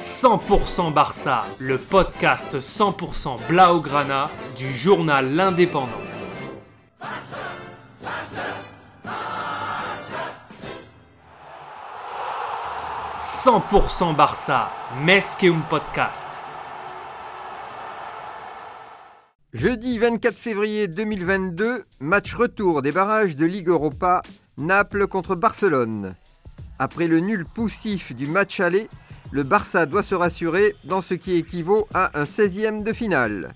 100% Barça, le podcast 100% Blaugrana du journal L'Indépendant. 100% Barça, Mesqueum Podcast. Jeudi 24 février 2022, match retour des barrages de Ligue Europa, Naples contre Barcelone. Après le nul poussif du match aller, le Barça doit se rassurer dans ce qui équivaut à un 16e de finale.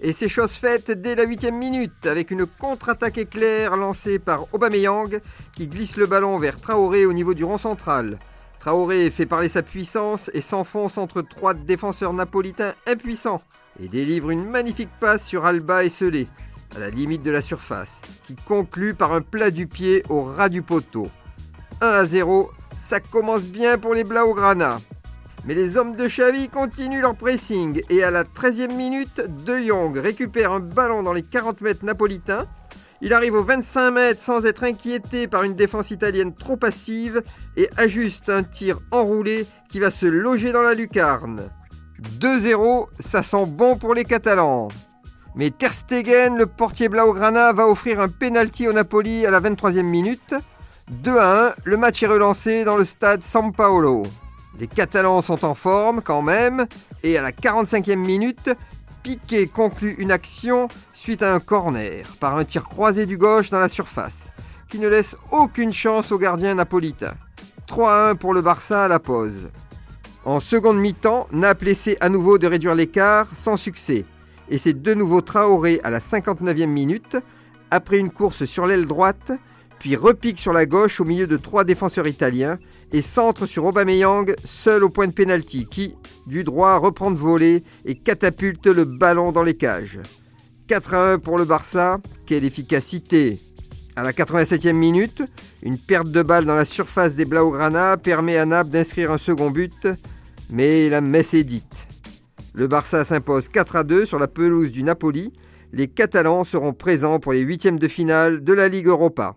Et c'est chose faite dès la 8 minute avec une contre-attaque éclair lancée par Aubameyang qui glisse le ballon vers Traoré au niveau du rond central. Traoré fait parler sa puissance et s'enfonce entre trois défenseurs napolitains impuissants et délivre une magnifique passe sur Alba et Selé à la limite de la surface qui conclut par un plat du pied au ras du poteau. 1 à 0, ça commence bien pour les Blaugrana. Mais les hommes de Xavi continuent leur pressing et à la 13e minute, De Jong récupère un ballon dans les 40 mètres napolitains. Il arrive aux 25 mètres sans être inquiété par une défense italienne trop passive et ajuste un tir enroulé qui va se loger dans la lucarne. 2-0, ça sent bon pour les Catalans. Mais Ter Stegen, le portier Blaugrana, va offrir un penalty au Napoli à la 23e minute. 2 1, le match est relancé dans le stade San Paolo. Les Catalans sont en forme quand même, et à la 45e minute, Piqué conclut une action suite à un corner par un tir croisé du gauche dans la surface, qui ne laisse aucune chance au gardien napolitain. 3-1 pour le Barça à la pause. En seconde mi-temps, Naples essaie à nouveau de réduire l'écart sans succès, et c'est de nouveau Traoré à la 59e minute, après une course sur l'aile droite, puis repique sur la gauche au milieu de trois défenseurs italiens et centre sur Aubameyang seul au point de pénalty qui, du droit, reprend de voler et catapulte le ballon dans les cages. 4 à 1 pour le Barça, quelle efficacité À la 87e minute, une perte de balle dans la surface des Blaugrana permet à Naples d'inscrire un second but, mais la messe est dite. Le Barça s'impose 4 à 2 sur la pelouse du Napoli. Les Catalans seront présents pour les huitièmes de finale de la Ligue Europa.